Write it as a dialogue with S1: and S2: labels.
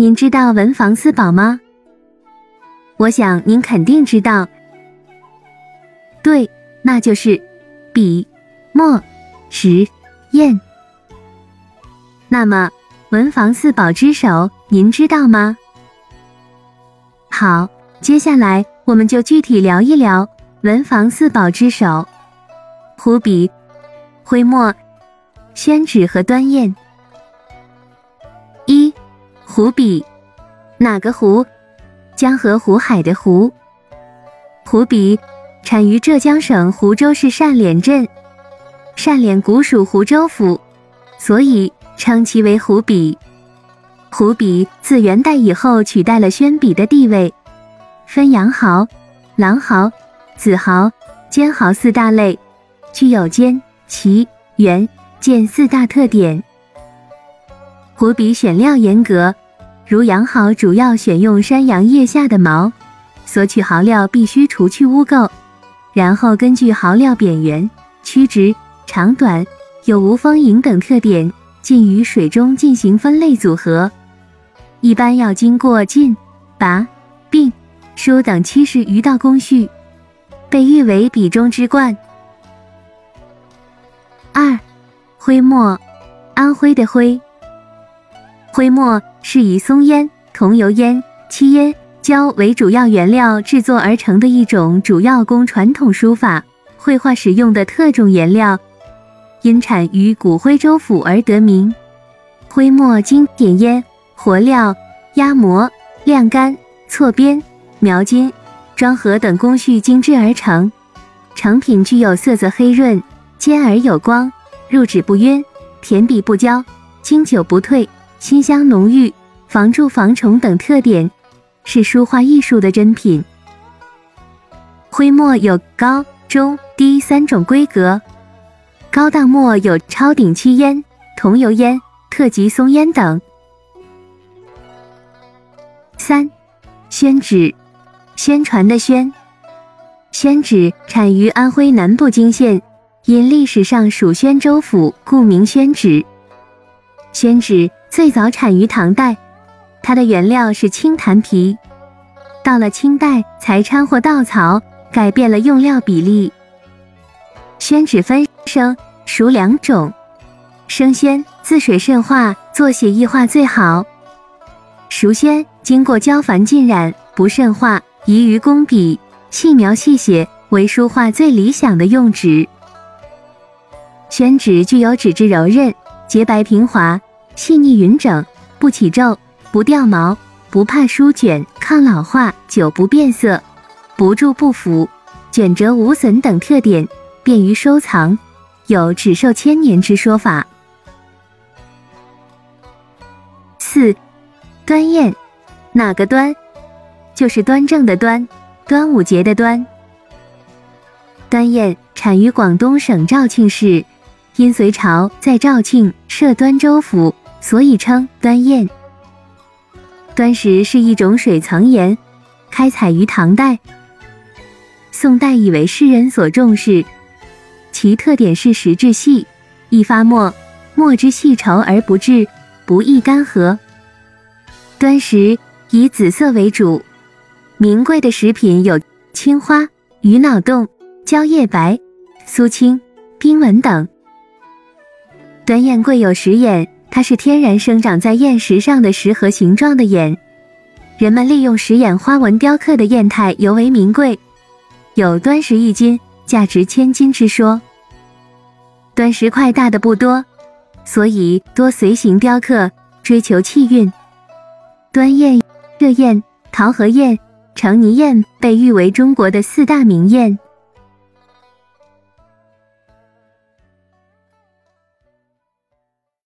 S1: 您知道文房四宝吗？我想您肯定知道。对，那就是笔、墨、纸、砚。那么，文房四宝之首，您知道吗？好，接下来我们就具体聊一聊文房四宝之首：湖笔、徽墨、宣纸和端砚。湖笔，哪个湖？江河湖海的湖。湖笔产于浙江省湖州市单脸镇，善脸古属湖州府，所以。称其为湖笔。湖笔自元代以后取代了宣笔的地位，分羊毫、狼毫、子毫、尖毫四大类，具有尖、齐、圆、剑四大特点。湖笔选料严格，如羊毫主要选用山羊腋下的毛，所取毫料必须除去污垢，然后根据毫料扁圆、曲直、长短、有无丰盈等特点。浸于水中进行分类组合，一般要经过浸、拔、并、梳等七十余道工序，被誉为笔中之冠。二、徽墨，安徽的徽。徽墨是以松烟、桐油烟、漆烟、胶为主要原料制作而成的一种主要供传统书法、绘画使用的特种颜料。因产于古徽州府而得名。徽墨经点烟、活料、压磨、晾干、错边、描金、装盒等工序精制而成，成品具有色泽黑润、尖而有光、入纸不晕、填笔不焦、经久不退、馨香浓郁、防蛀防虫等特点，是书画艺术的珍品。徽墨有高、中、低三种规格。高档墨有超顶漆烟、桐油烟、特级松烟等。三、宣纸，宣传的宣。宣纸产于安徽南部泾县，因历史上属宣州府，故名宣纸。宣纸最早产于唐代，它的原料是青檀皮，到了清代才掺和稻草，改变了用料比例。宣纸分生。属两种，生宣自水渗化，做写意画最好；熟宣经过焦矾浸染，不渗化，宜于工笔，细描细写，为书画最理想的用纸。宣纸具有纸质柔韧、洁白平滑、细腻匀整、不起皱、不掉毛、不怕书卷、抗老化、久不变色、不蛀不腐、卷折无损等特点，便于收藏。有“只寿千年”之说法。四，端砚，哪个端？就是端正的端，端午节的端。端砚产于广东省肇庆市，因隋朝在肇庆设端州府，所以称端砚。端石是一种水层岩，开采于唐代，宋代以为世人所重视。其特点是石质细，易发墨，墨汁细稠而不滞，不易干涸。端石以紫色为主，名贵的石品有青花、鱼脑洞、蕉叶白、苏青、冰纹等。端砚贵有石眼，它是天然生长在砚石上的石盒形状的砚，人们利用石眼花纹雕刻的砚台尤为名贵，有端石一斤价值千金之说。端石块大的不多，所以多随形雕刻，追求气韵。端砚、热砚、桃核砚、成泥砚被誉为中国的四大名砚。